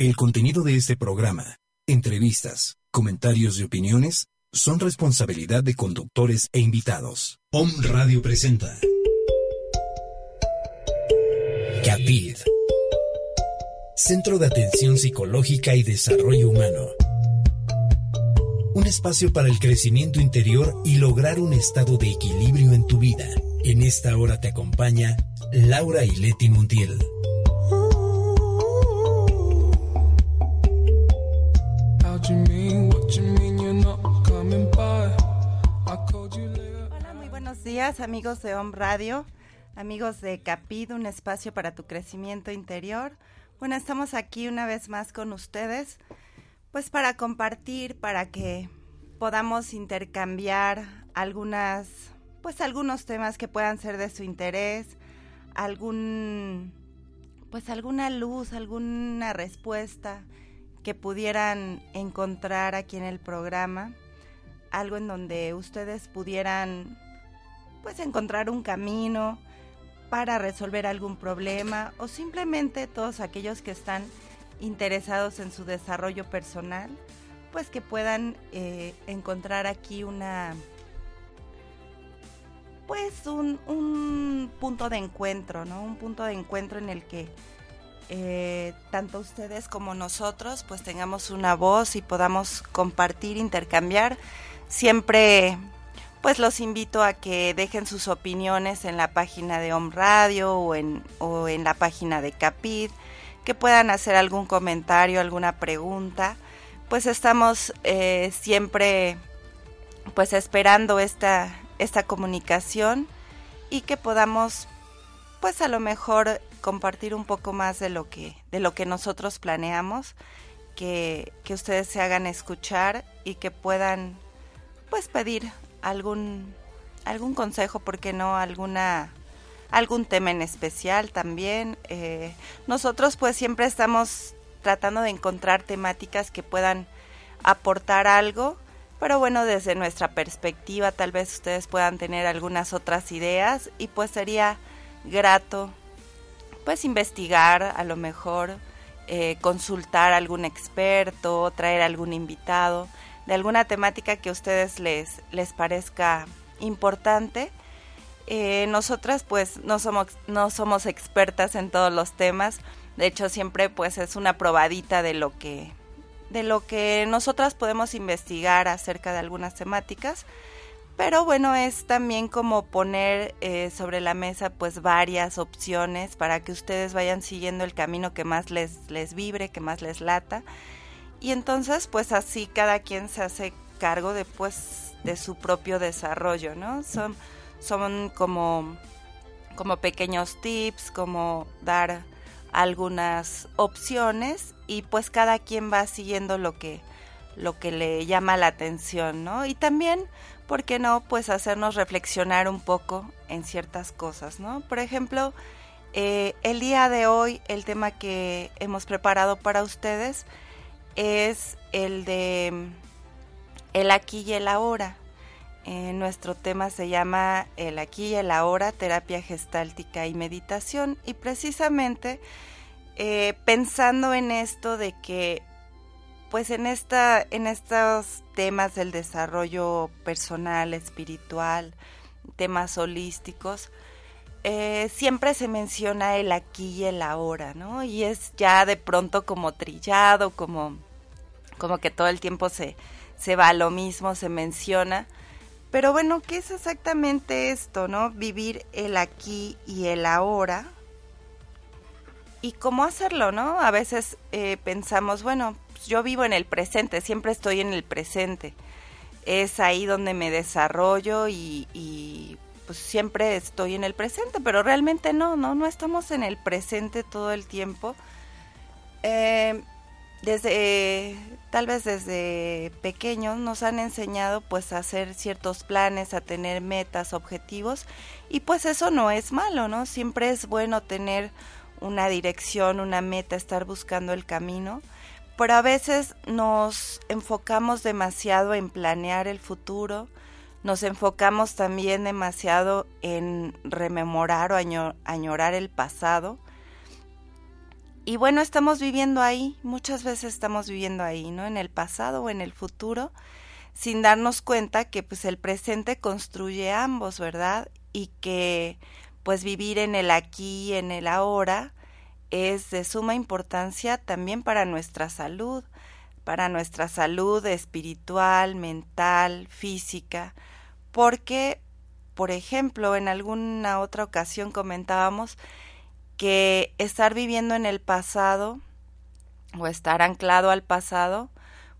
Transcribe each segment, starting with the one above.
El contenido de este programa, entrevistas, comentarios y opiniones son responsabilidad de conductores e invitados. Om Radio presenta CAPID Centro de Atención Psicológica y Desarrollo Humano. Un espacio para el crecimiento interior y lograr un estado de equilibrio en tu vida. En esta hora te acompaña Laura y Leti Montiel. Hola, muy buenos días amigos de Home Radio, amigos de Capid, un espacio para tu crecimiento interior. Bueno, estamos aquí una vez más con ustedes, pues para compartir, para que podamos intercambiar algunas, pues algunos temas que puedan ser de su interés, algún, pues alguna luz, alguna respuesta que pudieran encontrar aquí en el programa, algo en donde ustedes pudieran pues encontrar un camino para resolver algún problema o simplemente todos aquellos que están interesados en su desarrollo personal, pues que puedan eh, encontrar aquí una pues un, un punto de encuentro, ¿no? Un punto de encuentro en el que eh, tanto ustedes como nosotros pues tengamos una voz y podamos compartir, intercambiar. Siempre pues los invito a que dejen sus opiniones en la página de Home Radio o en, o en la página de Capid, que puedan hacer algún comentario, alguna pregunta. Pues estamos eh, siempre pues esperando esta, esta comunicación y que podamos pues a lo mejor compartir un poco más de lo que, de lo que nosotros planeamos, que, que ustedes se hagan escuchar y que puedan pues pedir algún, algún consejo, porque no alguna algún tema en especial también. Eh, nosotros pues siempre estamos tratando de encontrar temáticas que puedan aportar algo, pero bueno, desde nuestra perspectiva tal vez ustedes puedan tener algunas otras ideas y pues sería grato pues investigar, a lo mejor eh, consultar a algún experto, traer algún invitado de alguna temática que a ustedes les, les parezca importante. Eh, nosotras pues no somos, no somos expertas en todos los temas, de hecho siempre pues es una probadita de lo que, de lo que nosotras podemos investigar acerca de algunas temáticas pero bueno, es también como poner eh, sobre la mesa pues varias opciones para que ustedes vayan siguiendo el camino que más les, les vibre, que más les lata. Y entonces pues así cada quien se hace cargo de pues de su propio desarrollo, ¿no? Son, son como, como pequeños tips, como dar algunas opciones y pues cada quien va siguiendo lo que, lo que le llama la atención, ¿no? Y también ¿por qué no? Pues hacernos reflexionar un poco en ciertas cosas, ¿no? Por ejemplo, eh, el día de hoy el tema que hemos preparado para ustedes es el de el aquí y el ahora. Eh, nuestro tema se llama el aquí y el ahora, terapia gestáltica y meditación y precisamente eh, pensando en esto de que pues en esta en estos temas del desarrollo personal espiritual temas holísticos eh, siempre se menciona el aquí y el ahora no y es ya de pronto como trillado como como que todo el tiempo se se va a lo mismo se menciona. Pero bueno qué es exactamente esto no vivir el aquí y el ahora. Y cómo hacerlo, ¿no? A veces eh, pensamos, bueno, yo vivo en el presente, siempre estoy en el presente. Es ahí donde me desarrollo y, pues siempre estoy en el presente, pero realmente no, no, no estamos en el presente todo el tiempo. Eh, desde, tal vez desde pequeños nos han enseñado pues a hacer ciertos planes, a tener metas, objetivos y pues eso no es malo, ¿no? Siempre es bueno tener una dirección, una meta, estar buscando el camino pero a veces nos enfocamos demasiado en planear el futuro, nos enfocamos también demasiado en rememorar o añorar el pasado y bueno, estamos viviendo ahí, muchas veces estamos viviendo ahí, ¿no? En el pasado o en el futuro, sin darnos cuenta que pues el presente construye ambos, ¿verdad? Y que pues vivir en el aquí, en el ahora, es de suma importancia también para nuestra salud, para nuestra salud espiritual, mental, física, porque, por ejemplo, en alguna otra ocasión comentábamos que estar viviendo en el pasado o estar anclado al pasado,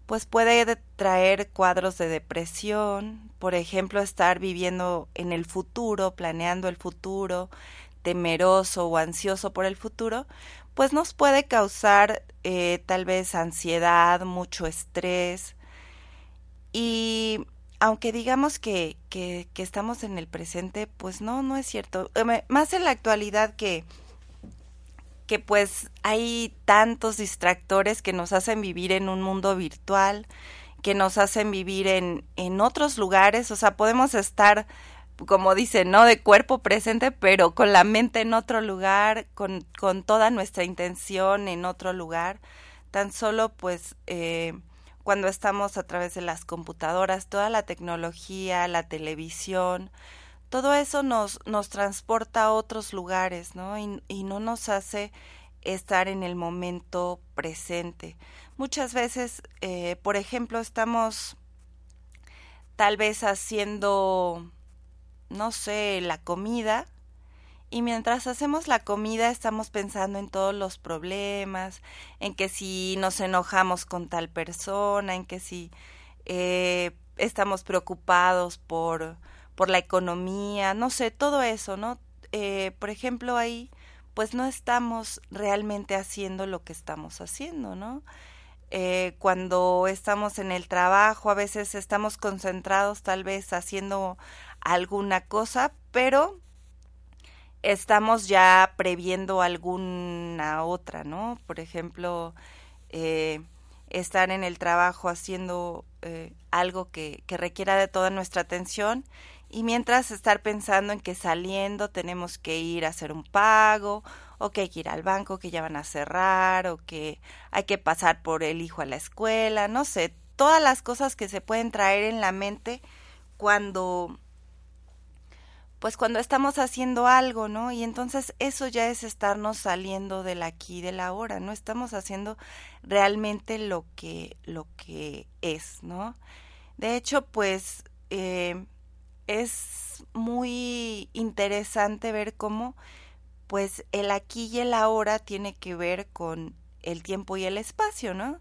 pues puede traer cuadros de depresión, por ejemplo, estar viviendo en el futuro, planeando el futuro, temeroso o ansioso por el futuro, pues nos puede causar eh, tal vez ansiedad, mucho estrés. Y aunque digamos que, que, que, estamos en el presente, pues no, no es cierto. Eh, más en la actualidad que, que pues hay tantos distractores que nos hacen vivir en un mundo virtual, que nos hacen vivir en, en otros lugares, o sea, podemos estar como dice, ¿no? De cuerpo presente, pero con la mente en otro lugar, con, con toda nuestra intención en otro lugar. Tan solo, pues, eh, cuando estamos a través de las computadoras, toda la tecnología, la televisión, todo eso nos, nos transporta a otros lugares, ¿no? Y, y no nos hace estar en el momento presente. Muchas veces, eh, por ejemplo, estamos tal vez haciendo no sé, la comida. Y mientras hacemos la comida estamos pensando en todos los problemas, en que si nos enojamos con tal persona, en que si eh, estamos preocupados por, por la economía, no sé, todo eso, ¿no? Eh, por ejemplo, ahí pues no estamos realmente haciendo lo que estamos haciendo, ¿no? Eh, cuando estamos en el trabajo, a veces estamos concentrados tal vez haciendo alguna cosa, pero estamos ya previendo alguna otra, ¿no? Por ejemplo, eh, estar en el trabajo haciendo eh, algo que, que requiera de toda nuestra atención y mientras estar pensando en que saliendo tenemos que ir a hacer un pago o que hay que ir al banco que ya van a cerrar o que hay que pasar por el hijo a la escuela, no sé, todas las cosas que se pueden traer en la mente cuando pues cuando estamos haciendo algo, ¿no? Y entonces eso ya es estarnos saliendo del aquí de la hora, no estamos haciendo realmente lo que lo que es, ¿no? De hecho, pues eh, es muy interesante ver cómo pues el aquí y el ahora tiene que ver con el tiempo y el espacio, ¿no?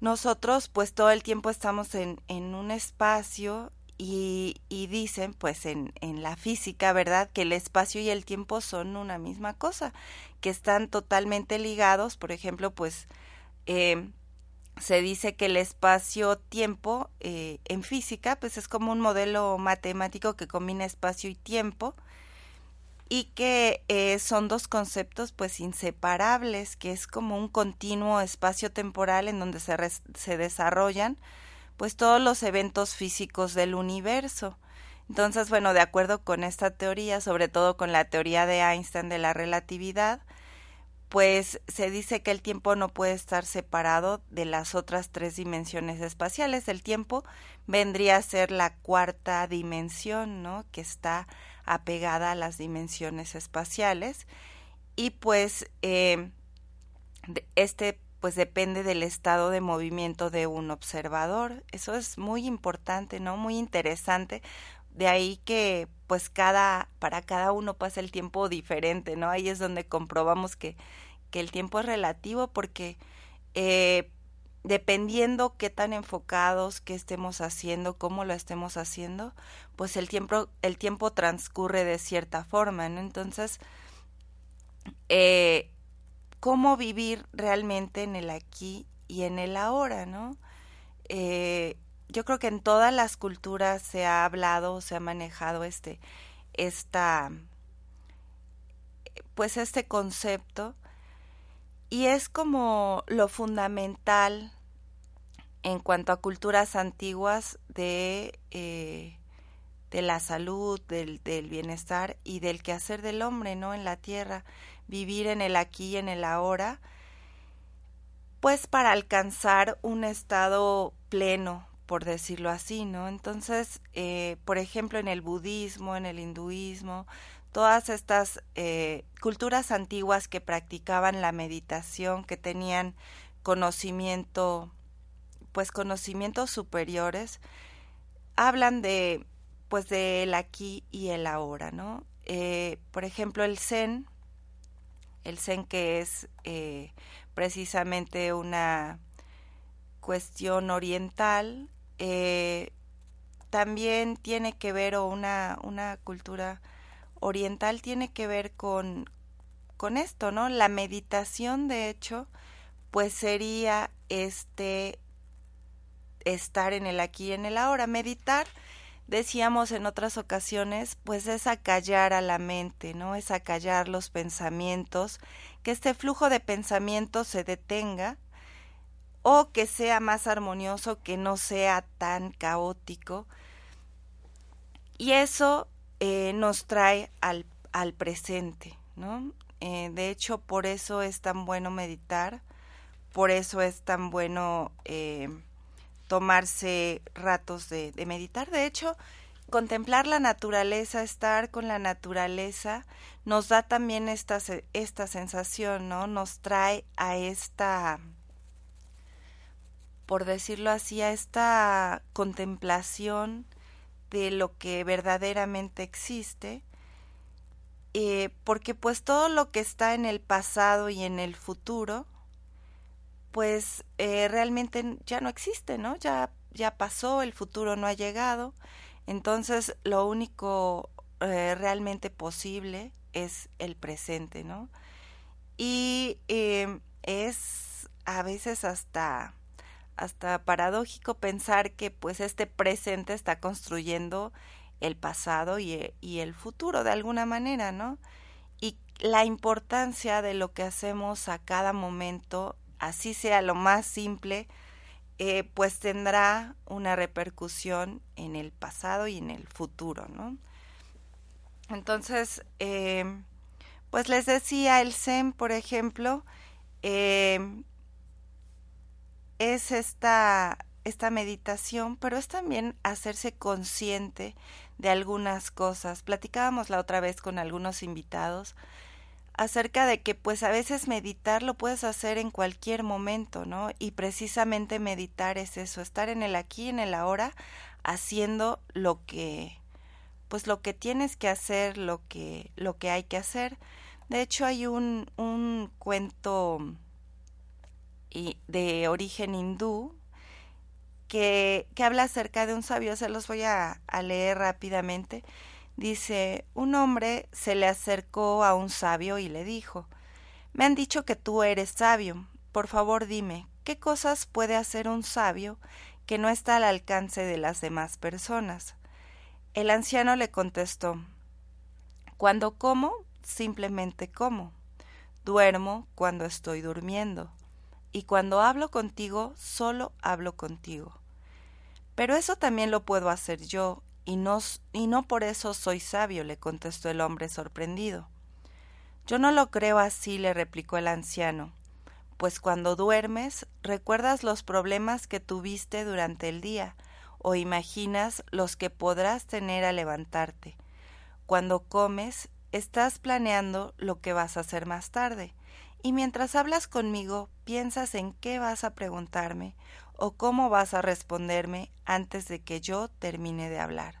Nosotros pues todo el tiempo estamos en, en un espacio y, y dicen, pues en, en la física, ¿verdad?, que el espacio y el tiempo son una misma cosa, que están totalmente ligados. Por ejemplo, pues eh, se dice que el espacio-tiempo eh, en física, pues es como un modelo matemático que combina espacio y tiempo y que eh, son dos conceptos pues inseparables, que es como un continuo espacio temporal en donde se, se desarrollan pues todos los eventos físicos del universo. Entonces, bueno, de acuerdo con esta teoría, sobre todo con la teoría de Einstein de la relatividad, pues se dice que el tiempo no puede estar separado de las otras tres dimensiones espaciales. El tiempo vendría a ser la cuarta dimensión, ¿no? Que está apegada a las dimensiones espaciales. Y pues eh, este pues depende del estado de movimiento de un observador. Eso es muy importante, ¿no? Muy interesante. De ahí que pues cada, para cada uno pasa el tiempo diferente, ¿no? Ahí es donde comprobamos que, que el tiempo es relativo porque eh, dependiendo qué tan enfocados, qué estemos haciendo, cómo lo estemos haciendo, pues el tiempo, el tiempo transcurre de cierta forma. Entonces, eh, cómo vivir realmente en el aquí y en el ahora, ¿no? Eh, yo creo que en todas las culturas se ha hablado, se ha manejado este, esta, pues este concepto y es como lo fundamental en cuanto a culturas antiguas de, eh, de la salud, del, del bienestar y del quehacer del hombre, ¿no? En la tierra vivir en el aquí y en el ahora, pues para alcanzar un estado pleno, por decirlo así, ¿no? Entonces, eh, por ejemplo, en el budismo, en el hinduismo, todas estas eh, culturas antiguas que practicaban la meditación, que tenían conocimiento, pues conocimientos superiores, hablan de, pues del aquí y el ahora, ¿no? Eh, por ejemplo, el Zen, el Zen que es eh, precisamente una cuestión oriental, eh, también tiene que ver, o una, una cultura oriental tiene que ver con, con esto, ¿no? La meditación, de hecho, pues sería este estar en el aquí y en el ahora. Meditar, decíamos en otras ocasiones, pues es acallar a la mente, ¿no? Es acallar los pensamientos, que este flujo de pensamientos se detenga o que sea más armonioso, que no sea tan caótico. Y eso eh, nos trae al, al presente, ¿no? Eh, de hecho, por eso es tan bueno meditar, por eso es tan bueno eh, tomarse ratos de, meditar. De hecho, contemplar la naturaleza, estar con la naturaleza, nos da también esta, esta sensación, ¿no? Nos trae a esta, por decirlo así, a esta contemplación de lo que verdaderamente existe, eh, porque pues todo lo que está en el pasado y en el futuro, pues eh, realmente ya no existe, ¿no? Ya, ya pasó, el futuro no ha llegado, entonces lo único eh, realmente posible es el presente, ¿no? Y eh, es a veces hasta hasta paradójico pensar que pues este presente está construyendo el pasado y, y, el futuro de alguna manera, ¿no? Y la importancia de lo que hacemos a cada momento, así sea lo más simple, eh, pues tendrá una repercusión en el pasado y en el futuro, ¿no? Entonces, eh, pues les decía, el Zen, por ejemplo, eh, es esta, esta meditación, pero es también hacerse consciente de algunas cosas. Platicábamos la otra vez con algunos invitados acerca de que pues a veces meditar lo puedes hacer en cualquier momento, ¿no? Y precisamente meditar es eso, estar en el aquí, en el ahora, haciendo lo que pues lo que tienes que hacer, lo que lo que hay que hacer. De hecho hay un un cuento de origen hindú que, que, habla acerca de un sabio, se los voy a, a leer rápidamente. Dice, un hombre se le acercó a un sabio y le dijo, me han dicho que tú eres sabio, por favor dime, ¿qué cosas puede hacer un sabio que no está al alcance de las demás personas? El anciano le contestó, cuando como, simplemente como. Duermo cuando estoy durmiendo y cuando hablo contigo, solo hablo contigo. Pero eso también lo puedo hacer yo, y no, y no por eso soy sabio, le contestó el hombre sorprendido. Yo no lo creo así, le replicó el anciano, pues cuando duermes recuerdas los problemas que tuviste durante el día, o imaginas los que podrás tener al levantarte. Cuando comes, estás planeando lo que vas a hacer más tarde, y mientras hablas conmigo piensas en qué vas a preguntarme o cómo vas a responderme antes de que yo termine de hablar.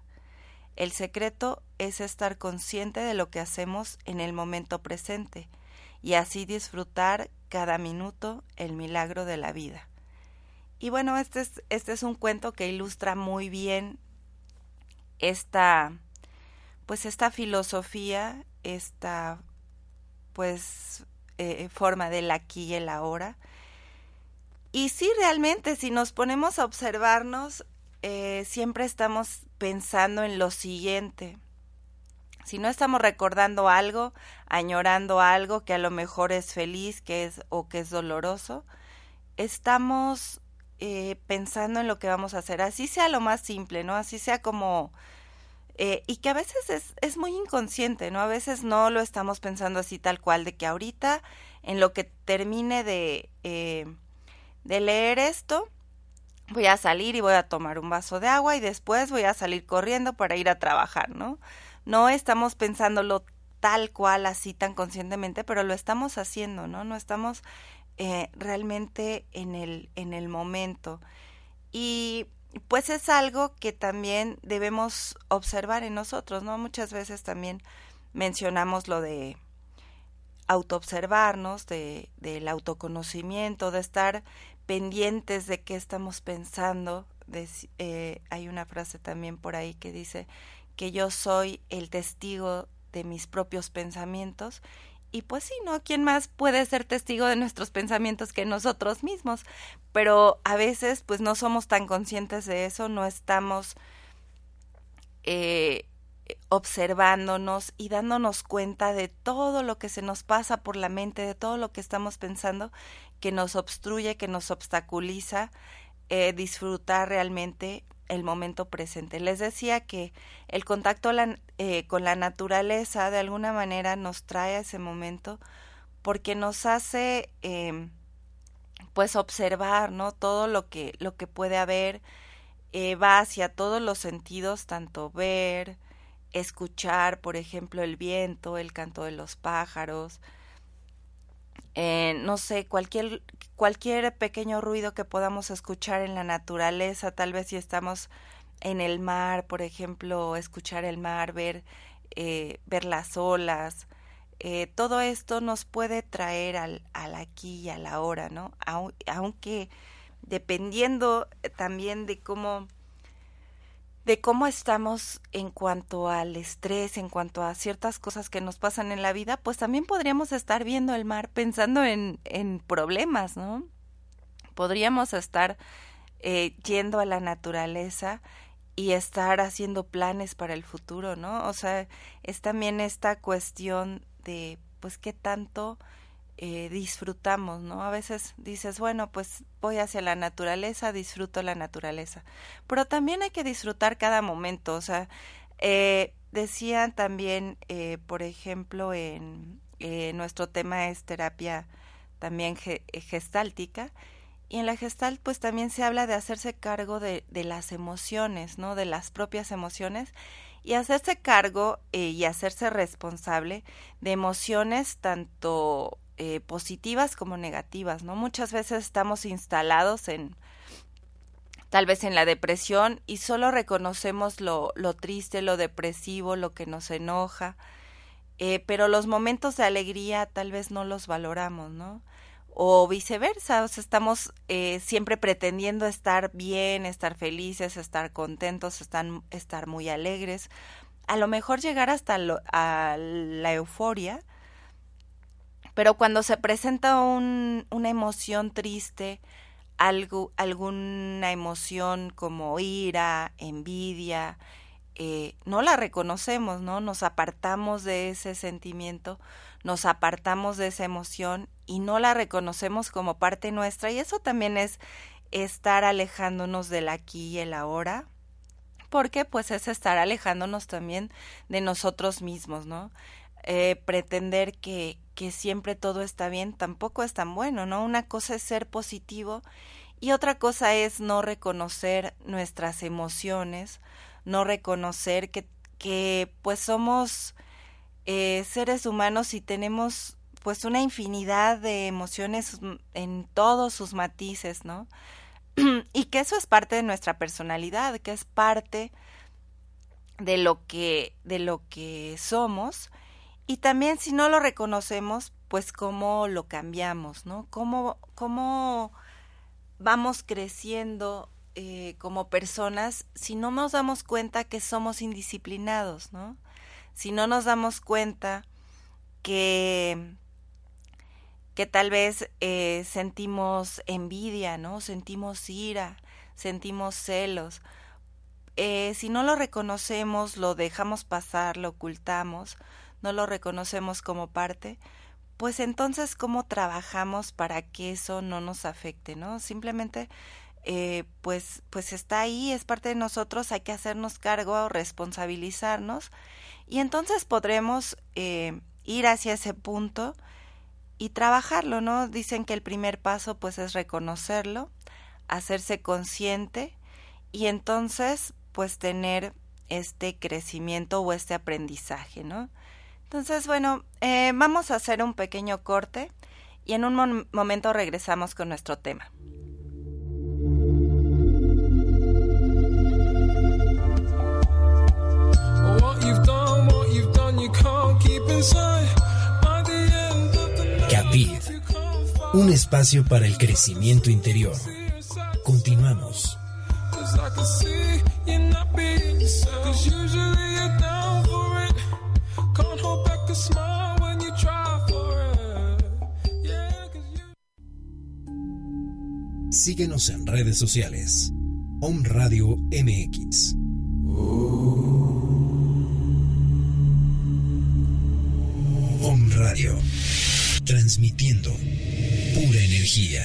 El secreto es estar consciente de lo que hacemos en el momento presente y así disfrutar cada minuto el milagro de la vida. Y bueno, este es, este es un cuento que ilustra muy bien esta, pues esta filosofía, esta, pues eh, forma del aquí y el ahora. Y sí, realmente, si nos ponemos a observarnos, eh, siempre estamos pensando en lo siguiente. Si no estamos recordando algo, añorando algo que a lo mejor es feliz, que es o que es doloroso, estamos eh, pensando en lo que vamos a hacer. Así sea lo más simple, ¿no? Así sea como Eh, y que a veces es, es muy inconsciente, ¿no? A veces no lo estamos pensando así tal cual, de que ahorita en lo que termine de, eh, de leer esto, voy a salir y voy a tomar un vaso de agua y después voy a salir corriendo para ir a trabajar, ¿no? No estamos pensándolo tal cual, así tan conscientemente, pero lo estamos haciendo, ¿no? No estamos eh, realmente en el, en el momento. Y pues es algo que también debemos observar en nosotros, ¿no? Muchas veces también mencionamos lo de autoobservarnos, de, del autoconocimiento, de estar pendientes de qué estamos pensando. Eh, hay una frase también por ahí que dice que yo soy el testigo de mis propios pensamientos y pues sí, ¿no? ¿Quién más puede ser testigo de nuestros pensamientos que nosotros mismos? Pero a veces pues no somos tan conscientes de eso, no estamos eh, observándonos y dándonos cuenta de todo lo que se nos pasa por la mente, de todo lo que estamos pensando, que nos obstruye, que nos obstaculiza eh, disfrutar realmente el momento presente. Les decía que el contacto eh, con la naturaleza de alguna manera nos trae a ese momento porque nos hace eh, pues observar no todo lo que lo que puede haber eh, va hacia todos los sentidos tanto ver escuchar por ejemplo el viento el canto de los pájaros eh, no sé, cualquier, cualquier pequeño ruido que podamos escuchar en la naturaleza, tal vez si estamos en el mar, por ejemplo, escuchar el mar, ver, eh, ver las olas, eh, todo esto nos puede traer al, al aquí y a la hora, ¿no? Aunque dependiendo también de cómo de cómo estamos en cuanto al estrés, en cuanto a ciertas cosas que nos pasan en la vida, pues también podríamos estar viendo el mar pensando en, en problemas, ¿no? Podríamos estar eh, yendo a la naturaleza y estar haciendo planes para el futuro, ¿no? O sea, es también esta cuestión de, pues, qué tanto eh, disfrutamos, ¿no? A veces dices, bueno, pues voy hacia la naturaleza, disfruto la naturaleza, pero también hay que disfrutar cada momento, o sea, eh, decían también, eh, por ejemplo, en nuestro tema es terapia también gestáltica, y en la gestalt pues también se habla de hacerse cargo de, de las emociones, ¿no? De las propias emociones y hacerse cargo y hacerse responsable de emociones tanto eh, positivas como negativas, ¿no? Muchas veces estamos instalados en tal vez en la depresión y solo reconocemos lo, lo triste, lo depresivo, lo que nos enoja, eh, pero los momentos de alegría tal vez no los valoramos, ¿no? O viceversa, o sea, estamos eh, siempre pretendiendo estar bien, estar felices, estar contentos, estar, estar muy alegres. A lo mejor llegar hasta lo, a la euforia, pero cuando se presenta un, una emoción triste, algo, alguna emoción como ira, envidia, eh, no la reconocemos, ¿no? Nos apartamos de ese sentimiento, nos apartamos de esa emoción y no la reconocemos como parte nuestra y eso también es estar alejándonos del aquí y el ahora, porque pues es estar alejándonos también de nosotros mismos, ¿no? Eh, pretender que, que siempre todo está bien tampoco es tan bueno, ¿no? Una cosa es ser positivo y otra cosa es no reconocer nuestras emociones, no reconocer que, que pues somos eh, seres humanos y tenemos pues una infinidad de emociones en todos sus matices, ¿no? y que eso es parte de nuestra personalidad, que es parte de lo que de lo que somos y también si no lo reconocemos, pues cómo lo cambiamos, ¿no? Cómo, cómo vamos creciendo eh, como personas si no nos damos cuenta que somos indisciplinados, ¿no? Si no nos damos cuenta que que tal vez eh, sentimos envidia, ¿no? Sentimos ira, sentimos celos. Eh, si no lo reconocemos, lo dejamos pasar, lo ocultamos, no lo reconocemos como parte, pues entonces cómo trabajamos para que eso no nos afecte, ¿no? Simplemente eh, pues, pues está ahí, es parte de nosotros, hay que hacernos cargo, responsabilizarnos y entonces podremos eh, ir hacia ese punto y trabajarlo, ¿no? Dicen que el primer paso pues es reconocerlo, hacerse consciente y entonces pues tener este crecimiento o este aprendizaje, ¿no? Entonces, bueno, eh, vamos a hacer un pequeño corte y en un momento regresamos con nuestro tema. Capid, un espacio para el crecimiento interior. Continuamos. Síguenos en redes sociales. Om Radio MX. Om Radio. Transmitiendo pura energía.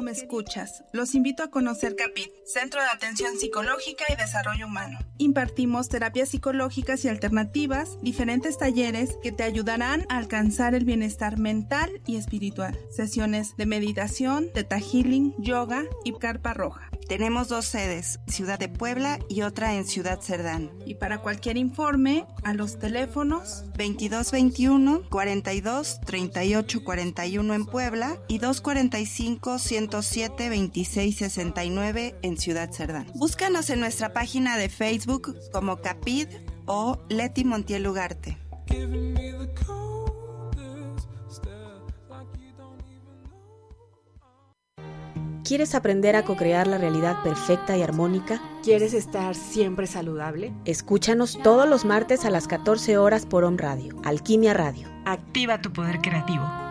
O me escuchas, los invito a conocer CAPIT, Centro de Atención Psicológica y Desarrollo Humano. Impartimos terapias psicológicas y alternativas, diferentes talleres que te ayudarán a alcanzar el bienestar mental y espiritual. Sesiones de meditación, teta healing, yoga y carpa roja. Tenemos dos sedes, Ciudad de Puebla y otra en Ciudad Cerdán. Y para cualquier informe, a los teléfonos 2221 42 38 41 en Puebla y 245 107 26 69 en Ciudad Cerdán. Búscanos en nuestra página de Facebook como Capid o Leti Montiel Ugarte. ¿Quieres aprender a co-crear la realidad perfecta y armónica? ¿Quieres estar siempre saludable? Escúchanos todos los martes a las 14 horas por Om Radio, Alquimia Radio. Activa tu poder creativo.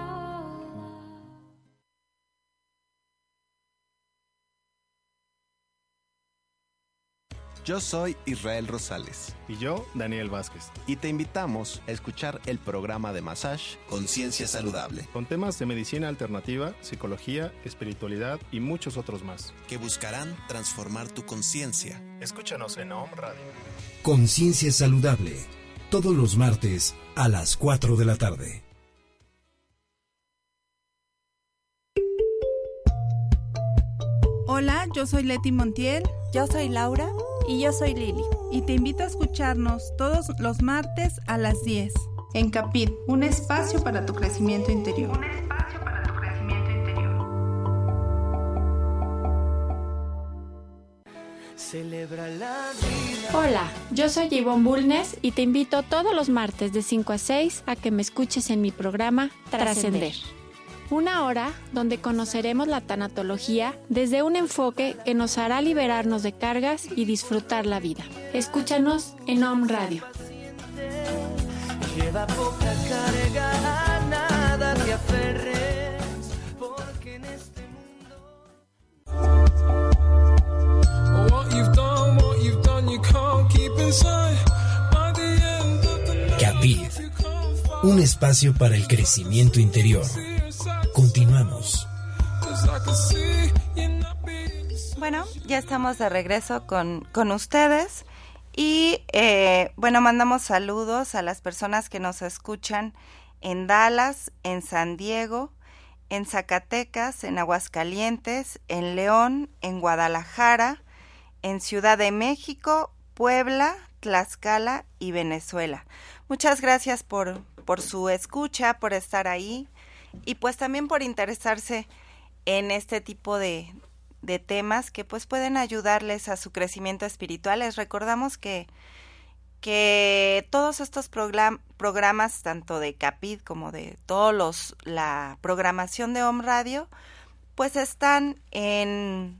Yo soy Israel Rosales. Y yo, Daniel Vázquez. Y te invitamos a escuchar el programa de Massage Conciencia Saludable. Con temas de medicina alternativa, psicología, espiritualidad y muchos otros más. Que buscarán transformar tu conciencia. Escúchanos en Home Radio. Conciencia Saludable. Todos los martes a las 4 de la tarde. Hola, yo soy Leti Montiel. Yo soy Laura. Y yo soy Lili. Y te invito a escucharnos todos los martes a las 10 en Capit, un espacio para tu crecimiento interior. Un espacio para tu crecimiento interior. Celebra la vida. Hola, yo soy Yvonne Bulnes y te invito todos los martes de 5 a 6 a que me escuches en mi programa Trascender. Una hora donde conoceremos la tanatología desde un enfoque que nos hará liberarnos de cargas y disfrutar la vida. Escúchanos en Om Radio. Lleva poca carga, a nada te aferres, porque en este Capid, un espacio para el crecimiento interior. Continuamos. Bueno, ya estamos de regreso con, con ustedes y eh, bueno, mandamos saludos a las personas que nos escuchan en Dallas, en San Diego, en Zacatecas, en Aguascalientes, en León, en Guadalajara, en Ciudad de México, Puebla, Tlaxcala y Venezuela. Muchas gracias por, por su escucha, por estar ahí y pues también por interesarse en este tipo de, de temas que pues pueden ayudarles a su crecimiento espiritual. Les recordamos que, que todos estos programas, tanto de Capit como de todos los, la programación de Home Radio, pues están en,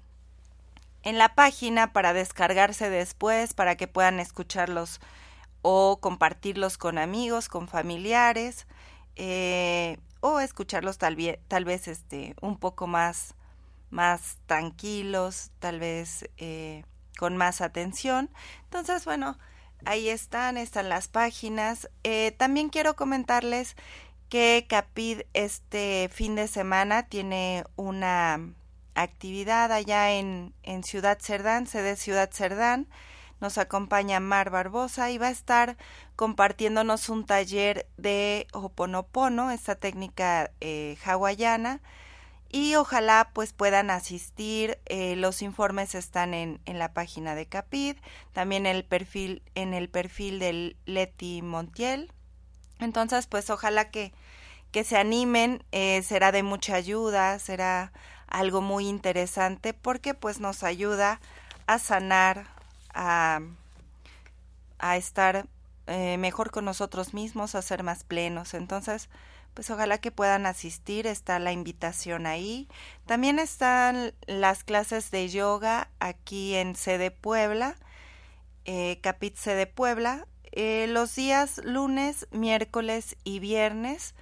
en la página para descargarse después, para que puedan escucharlos o compartirlos con amigos, con familiares, eh, o escucharlos tal, tal vez este, un poco más, más tranquilos, tal vez eh, con más atención. Entonces, bueno, ahí están, están las páginas. Eh, también quiero comentarles que Capid este fin de semana tiene una actividad allá en, en Ciudad Cerdán, sede Ciudad Cerdán nos acompaña Mar Barbosa y va a estar compartiéndonos un taller de Hoponopono, esta técnica eh, hawaiana. Y ojalá pues puedan asistir. Eh, los informes están en, en, la página de Capid, también el perfil, en el perfil del Leti Montiel. Entonces, pues ojalá que, que se animen, eh, será de mucha ayuda, será algo muy interesante porque pues nos ayuda a sanar, a, estar eh, mejor con nosotros mismos, a ser más plenos. Entonces, pues ojalá que puedan asistir, está la invitación ahí. También están las clases de yoga aquí en Sede Puebla, eh, Capit Sede Puebla, eh, los días lunes, miércoles y viernes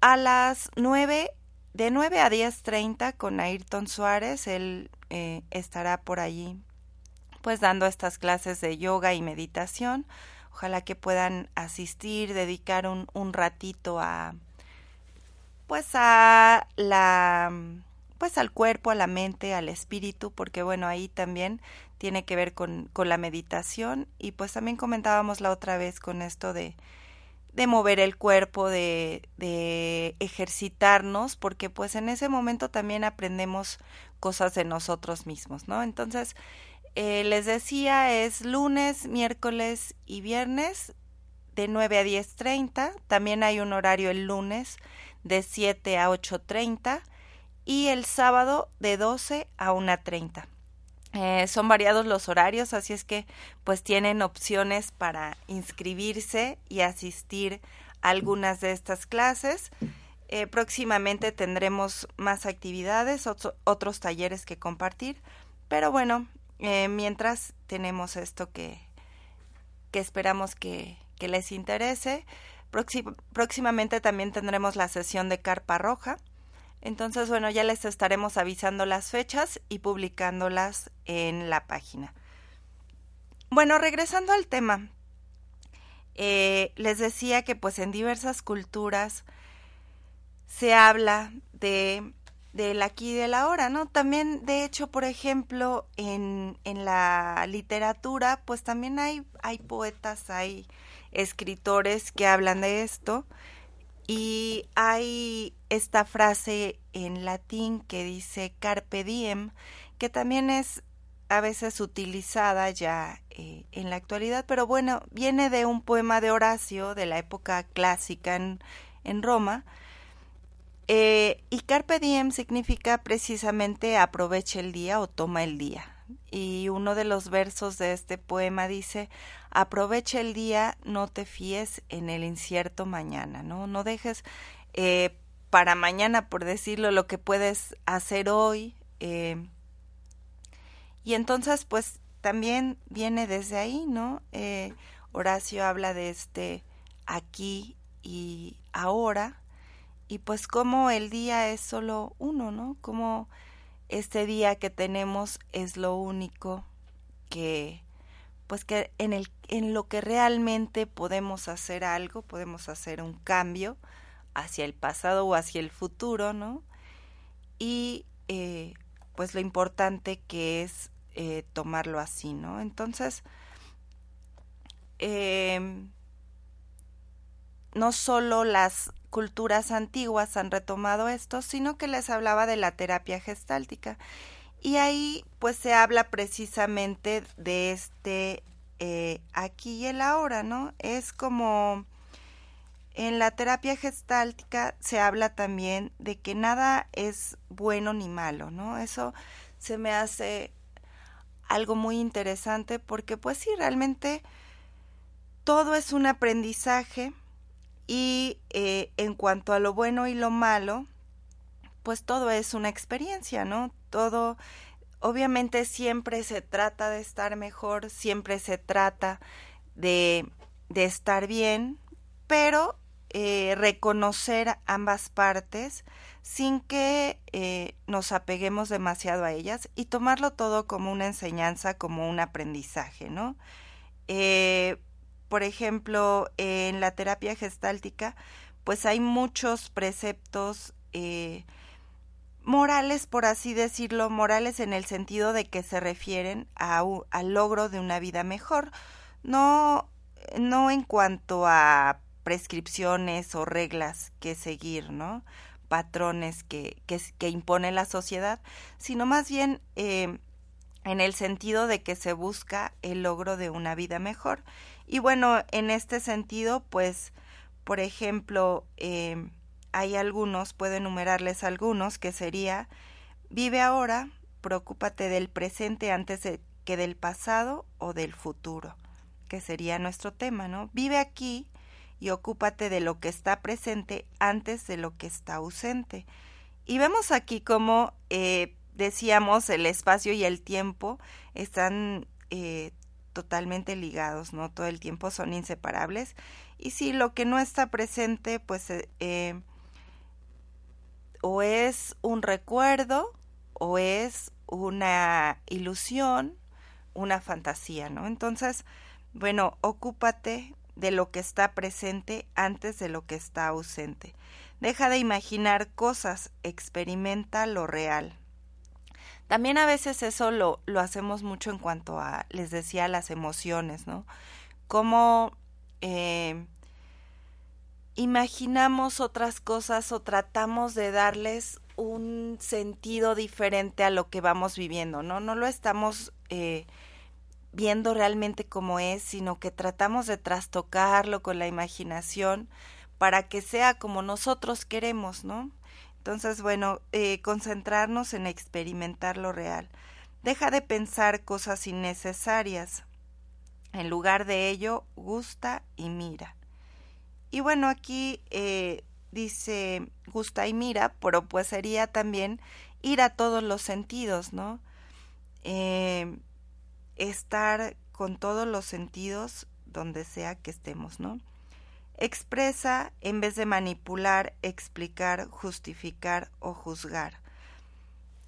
a las 9, de 9 a 10.30 con Ayrton Suárez, él eh, estará por allí pues dando estas clases de yoga y meditación. Ojalá que puedan asistir, dedicar un, un ratito a pues a la pues al cuerpo, a la mente, al espíritu, porque bueno, ahí también tiene que ver con, con la meditación y pues también comentábamos la otra vez con esto de, de mover el cuerpo, de, de ejercitarnos, porque pues en ese momento también aprendemos cosas de nosotros mismos, ¿no? Entonces, eh, les decía, es lunes, miércoles y viernes de 9 a 10.30. También hay un horario el lunes de 7 a 8.30 y el sábado de 12 a 1.30. Eh, son variados los horarios, así es que pues tienen opciones para inscribirse y asistir a algunas de estas clases. Eh, próximamente tendremos más actividades, otros talleres que compartir, pero bueno, eh, mientras tenemos esto que, que esperamos que, que les interese. próximamente también tendremos la sesión de Carpa Roja. Entonces, bueno, ya les estaremos avisando las fechas y publicándolas en la página. Bueno, regresando al tema, eh, les decía que pues en diversas culturas se habla de del aquí y del ahora, ¿no? También, de hecho, por ejemplo, en, en la literatura, pues también hay, hay poetas, hay escritores que hablan de esto y hay esta frase en latín que dice carpe diem, que también es a veces utilizada ya eh, en la actualidad, pero bueno, viene de un poema de Horacio de la época clásica en, en Roma, eh, y carpe diem significa precisamente aproveche el día o toma el día. Y uno de los versos de este poema dice, aproveche el día, no te fíes en el incierto mañana, ¿no? No dejes eh, para mañana, por decirlo, lo que puedes hacer hoy. Eh, y entonces, pues también viene desde ahí, ¿no? Horacio habla de este aquí y ahora, y pues como el día es solo uno, ¿no? Como este día que tenemos es lo único que pues que en el en lo que realmente podemos hacer algo, podemos hacer un cambio hacia el pasado o hacia el futuro, ¿no? Y eh, pues lo importante que es eh, tomarlo así, ¿no? Entonces, eh, no solo las culturas antiguas han retomado esto, sino que les hablaba de la terapia gestáltica. Y ahí pues se habla precisamente de este eh, aquí y el ahora, ¿no? Es como en la terapia gestáltica se habla también de que nada es bueno ni malo, ¿no? Eso se me hace algo muy interesante porque pues sí, realmente todo es un aprendizaje y eh, en cuanto a lo bueno y lo malo, pues todo es una experiencia, ¿no? Todo, obviamente siempre se trata de estar mejor, siempre se trata de, de estar bien, pero eh, reconocer ambas partes sin que eh, nos apeguemos demasiado a ellas y tomarlo todo como una enseñanza, como un aprendizaje, ¿no? Eh, por ejemplo, en la terapia gestáltica, pues hay muchos preceptos morales, por así decirlo, morales en el sentido de que se refieren al logro de una vida mejor, no, no en cuanto a prescripciones o reglas que seguir, ¿no? Patrones que, que, impone la sociedad, sino más bien eh, en el sentido de que se busca el logro de una vida mejor. Y bueno, en este sentido, pues, por ejemplo, eh, hay algunos, puedo enumerarles algunos, que sería, vive ahora, preocúpate del presente antes que del pasado o del futuro, que sería nuestro tema, ¿no? Vive aquí y ocúpate de lo que está presente antes de lo que está ausente. Y vemos aquí cómo eh, decíamos el espacio y el tiempo están eh, totalmente ligados, ¿no? Todo el tiempo son inseparables. Y si lo que no está presente, pues eh, o es un recuerdo o es una ilusión, una fantasía, ¿no? Entonces, bueno, ocúpate de lo que está presente antes de lo que está ausente. Deja de imaginar cosas, experimenta lo real. También a veces eso lo, lo hacemos mucho en cuanto a, les decía, las emociones, ¿no? Cómo eh, imaginamos otras cosas o tratamos de darles un sentido diferente a lo que vamos viviendo, ¿no? No lo estamos eh, viendo realmente cómo es, sino que tratamos de trastocarlo con la imaginación para que sea como nosotros queremos, ¿no? Entonces, bueno, eh, concentrarnos en experimentar lo real. Deja de pensar cosas innecesarias. En lugar de ello, gusta y mira. Y bueno, aquí eh, dice gusta y mira, pero pues sería también ir a todos los sentidos, ¿no? Eh, estar con todos los sentidos donde sea que estemos, ¿no? Expresa en vez de manipular, explicar, justificar o juzgar.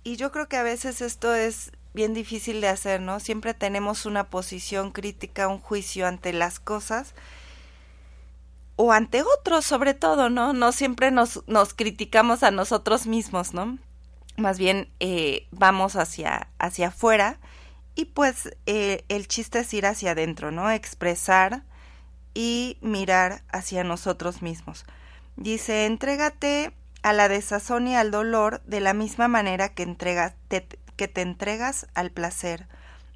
Y yo creo que a veces esto es bien difícil de hacer, ¿no? Siempre tenemos una posición crítica, un juicio ante las cosas o ante otros sobre todo, ¿no? No siempre nos, nos criticamos a nosotros mismos, ¿no? Más bien eh, vamos hacia, hacia afuera y pues eh, el chiste es ir hacia adentro, ¿no? Expresar y mirar hacia nosotros mismos. Dice, entrégate a la desazón y al dolor de la misma manera que, entregas, que te entregas al placer.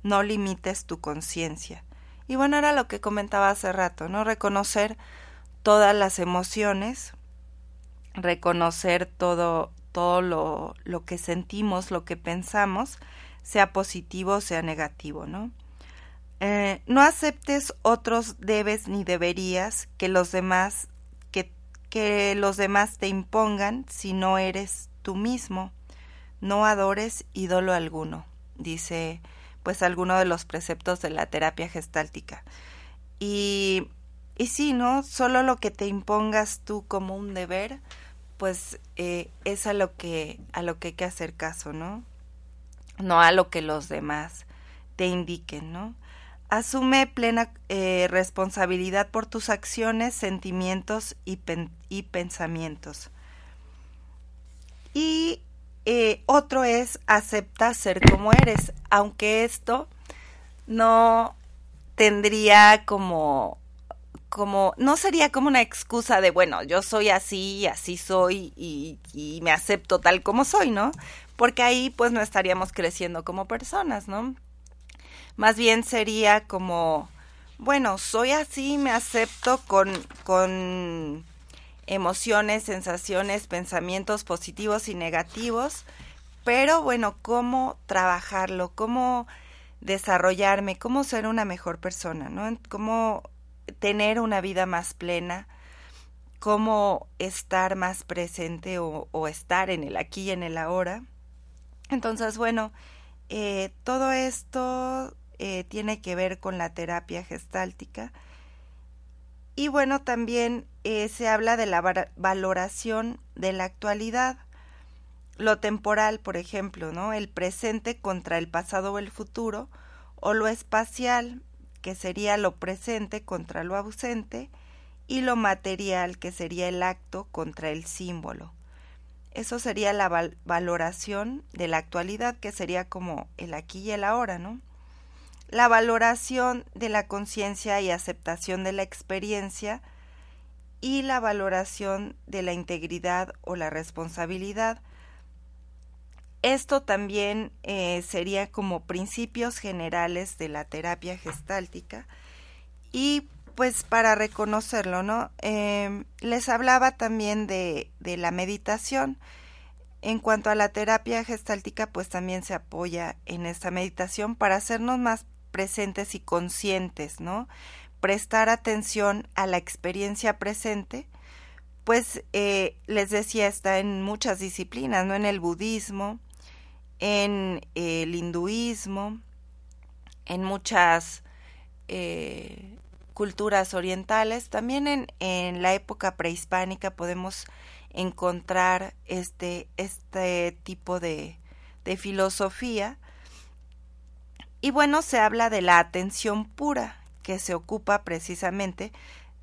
No limites tu conciencia. Y bueno, era lo que comentaba hace rato, ¿no? Reconocer todas las emociones, reconocer todo, todo lo, lo que sentimos, lo que pensamos, sea positivo sea negativo, ¿no? Eh, no aceptes otros debes ni deberías que los demás que, que los demás te impongan si no eres tú mismo. No adores ídolo alguno, dice pues alguno de los preceptos de la terapia gestáltica. Y, y sí, ¿no? Solo lo que te impongas tú como un deber, pues eh, es a lo que a lo que hay que hacer caso, ¿no? no a lo que los demás te indiquen, ¿no? Asume plena eh, responsabilidad por tus acciones, sentimientos y, y pensamientos. Y eh, otro es acepta ser como eres, aunque esto no tendría como como no sería como una excusa de bueno yo soy así así soy y, y me acepto tal como soy no porque ahí pues no estaríamos creciendo como personas, ¿no? Más bien sería como, bueno, soy así, me acepto con, con emociones, sensaciones, pensamientos positivos y negativos, Pero bueno, ¿cómo trabajarlo? ¿Cómo desarrollarme? ¿Cómo ser una mejor persona? ¿no? ¿Cómo tener una vida más plena? ¿Cómo estar más presente o, o estar en el aquí y en el ahora? Entonces, bueno, eh, todo esto eh, tiene que ver con la terapia gestáltica. Y bueno, también eh, se habla de la valoración de la actualidad, lo temporal, por ejemplo, ¿no? El presente contra el pasado o el futuro, o lo espacial, que sería lo presente contra lo ausente, y lo material, que sería el acto contra el símbolo. Eso sería la valoración de la actualidad, que sería como el aquí y el ahora, ¿no? La valoración de la conciencia y aceptación de la experiencia y la valoración de la integridad o la responsabilidad. Esto también eh, sería como principios generales de la terapia gestáltica y pues para reconocerlo, ¿no? Em, les hablaba también de, de la meditación. En cuanto a la terapia gestáltica, pues también se apoya en esta meditación para hacernos más presentes y conscientes, ¿no? Prestar atención a la experiencia presente, pues eh, les decía, está en muchas disciplinas, ¿no? En el budismo, en el hinduismo, en muchas eh, culturas orientales. También en, en la época prehispánica podemos encontrar este, este tipo de, de filosofía. Y bueno, se habla de la atención pura, que se ocupa precisamente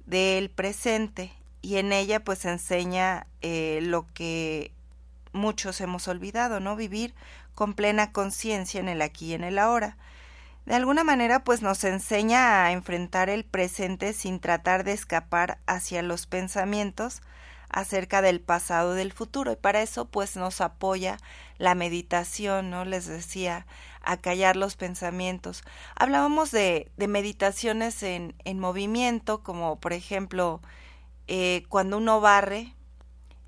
del presente y en ella pues enseña eh, lo que muchos hemos olvidado, ¿no? Vivir con plena conciencia en el aquí y en el ahora de alguna manera pues nos enseña a enfrentar el presente sin tratar de escapar hacia los pensamientos acerca del pasado y del futuro y para eso pues nos apoya la meditación, ¿no? Les decía, a callar los pensamientos. Hablábamos de, de meditaciones en, en movimiento, como por ejemplo eh, cuando uno barre,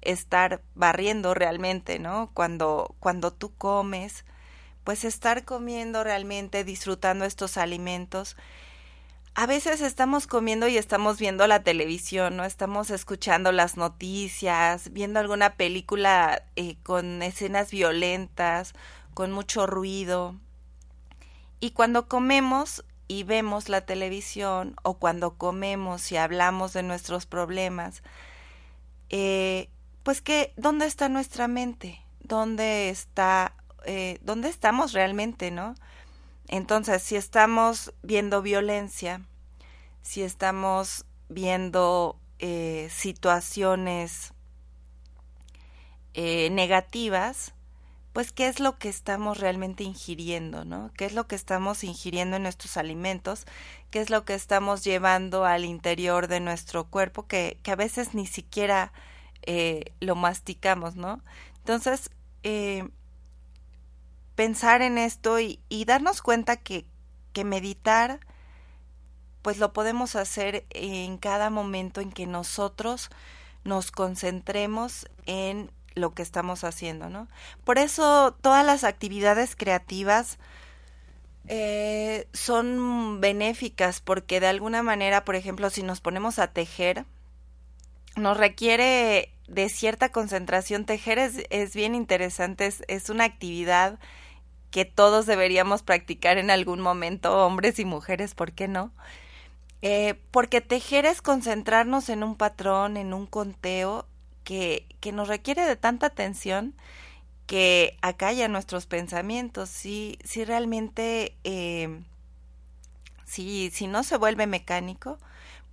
estar barriendo realmente, ¿no? Cuando, cuando tú comes, pues estar comiendo realmente, disfrutando estos alimentos. A veces estamos comiendo y estamos viendo la televisión, ¿no? Estamos escuchando las noticias, viendo alguna película eh, con escenas violentas, con mucho ruido. Y cuando comemos y vemos la televisión o cuando comemos y hablamos de nuestros problemas, eh, pues que, ¿dónde está nuestra mente? ¿Dónde está eh, dónde estamos realmente, ¿no? Entonces, si estamos viendo violencia, si estamos viendo eh, situaciones eh, negativas, pues qué es lo que estamos realmente ingiriendo, ¿no? ¿Qué es lo que estamos ingiriendo en nuestros alimentos? ¿Qué es lo que estamos llevando al interior de nuestro cuerpo que, que a veces ni siquiera eh, lo masticamos, ¿no? Entonces, eh, pensar en esto y, darnos cuenta que, que meditar pues lo podemos hacer en cada momento en que nosotros nos concentremos en lo que estamos haciendo, ¿no? Por eso todas las actividades creativas eh, son benéficas porque de alguna manera, por ejemplo, si nos ponemos a tejer, nos requiere de cierta concentración. Tejer es, es bien interesante, es, es una actividad que todos deberíamos practicar en algún momento, hombres y mujeres, ¿por qué no? Eh, porque tejer es concentrarnos en un patrón, en un conteo que, que nos requiere de tanta atención que acalla nuestros pensamientos. Si, si realmente, eh, si, si no se vuelve mecánico,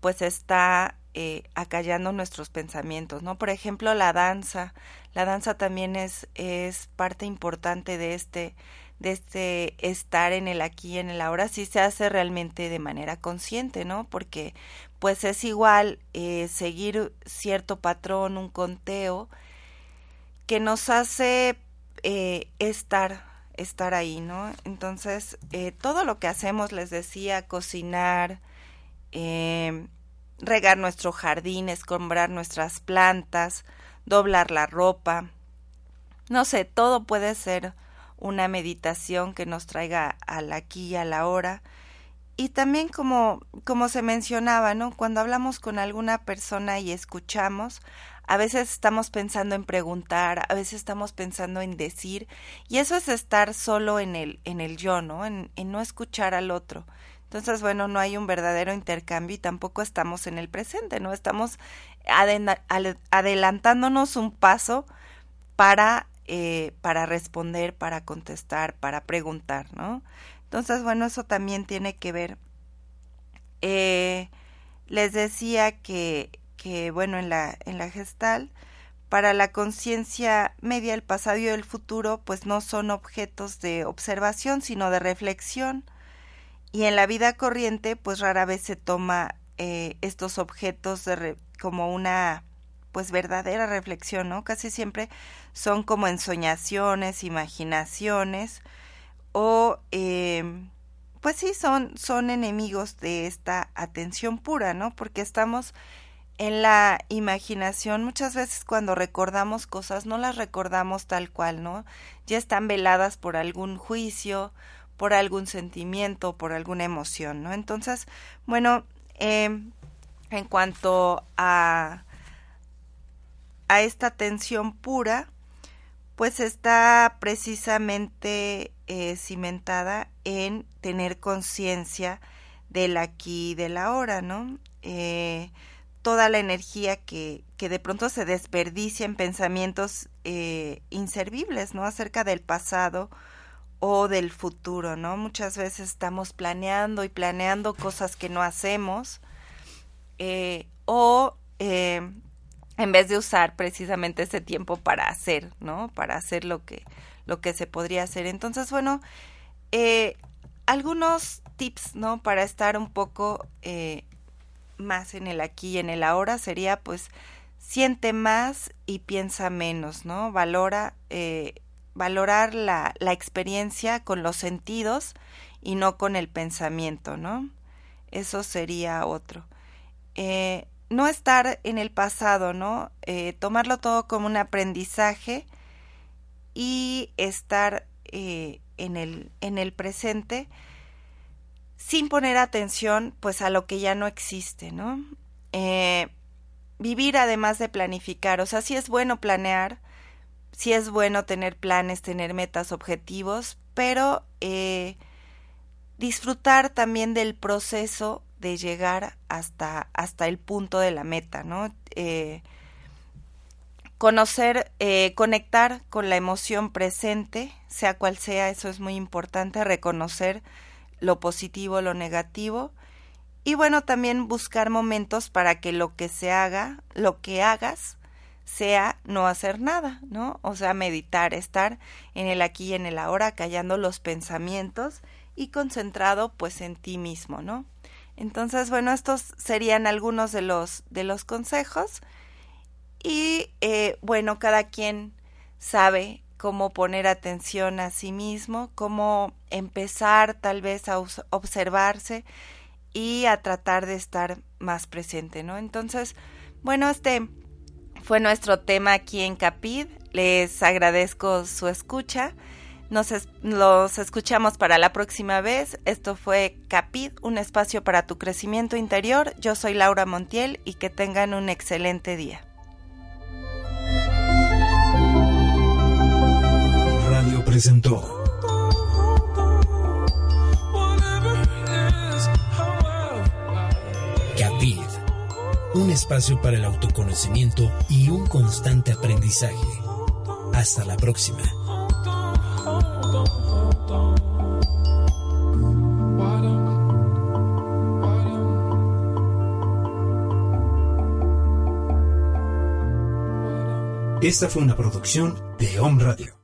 pues está eh, acallando nuestros pensamientos, ¿no? Por ejemplo, la danza. La danza también es, es parte importante de este, de este estar en el aquí y en el ahora sí se hace realmente de manera consciente, ¿no? Porque pues es igual eh, seguir cierto patrón, un conteo, que nos hace eh, estar, estar ahí, ¿no? Entonces, eh, todo lo que hacemos, les decía, cocinar, eh, regar nuestro jardín, escombrar nuestras plantas, doblar la ropa, no sé, todo puede ser una meditación que nos traiga al aquí y a la hora. Y también como, como se mencionaba, ¿no? Cuando hablamos con alguna persona y escuchamos, a veces estamos pensando en preguntar, a veces estamos pensando en decir, y eso es estar solo en el, en el yo, ¿no? En, en no escuchar al otro. Entonces, bueno, no hay un verdadero intercambio y tampoco estamos en el presente, ¿no? Estamos adelantándonos un paso para, eh, para responder, para contestar, para preguntar, ¿no? Entonces, bueno, eso también tiene que ver. Eh, les decía que que, bueno, en la, en la gestal, para la conciencia media, el pasado y el futuro, pues no son objetos de observación, sino de reflexión. Y en la vida corriente, pues rara vez se toma eh, estos objetos de como una pues verdadera reflexión, ¿no? Casi siempre son como ensoñaciones, imaginaciones o eh, pues sí son son enemigos de esta atención pura, ¿no? Porque estamos en la imaginación muchas veces cuando recordamos cosas no las recordamos tal cual, ¿no? Ya están veladas por algún juicio, por algún sentimiento, por alguna emoción, ¿no? Entonces, bueno, eh, en cuanto a, a esta tensión pura, pues está precisamente eh, cimentada en tener conciencia del aquí y del ahora, ¿no? Eh, toda la energía que, que de pronto se desperdicia en pensamientos eh, inservibles, ¿no? Acerca del pasado o del futuro, ¿no? Muchas veces estamos planeando y planeando cosas que no hacemos eh, o eh, en vez de usar precisamente ese tiempo para hacer, ¿no? Para hacer lo que, lo que se podría hacer. Entonces, bueno, algunos tips, ¿no? Para estar un poco más en el aquí y en el ahora sería pues siente más y piensa menos, ¿no? Valora, eh, valorar la, la experiencia con los sentidos y no con el pensamiento, ¿no? Eso sería otro. Eh, no estar en el pasado, ¿no? Eh, tomarlo todo como un aprendizaje y estar en, el, en el presente sin poner atención pues a lo que ya no existe, ¿no? Eh, vivir además de planificar, o sea, sí es bueno planear, sí es bueno tener planes, tener metas, objetivos, pero eh, disfrutar también del proceso de llegar hasta, hasta el punto de la meta, ¿no? Eh, conocer, conectar con la emoción presente, sea cual sea, eso es muy importante, reconocer lo positivo, lo negativo. Y bueno, también buscar momentos para que lo que se haga, lo que hagas, sea no hacer nada, ¿no? O sea, meditar, estar en el aquí y en el ahora, callando los pensamientos y concentrado pues en ti mismo, ¿no? Entonces, bueno, estos serían algunos de los, de los consejos. Y eh, bueno, cada quien sabe cómo poner atención a sí mismo, cómo empezar tal vez a observarse y a tratar de estar más presente, ¿no? Entonces, bueno, este fue nuestro tema aquí en Capid. Les agradezco su escucha. Nos los escuchamos para la próxima vez. Esto fue Capid, un espacio para tu crecimiento interior. Yo soy Laura Montiel y que tengan un excelente día. presentó. Un espacio para el autoconocimiento y un constante aprendizaje. Hasta la próxima. Esta fue una producción de Home Radio.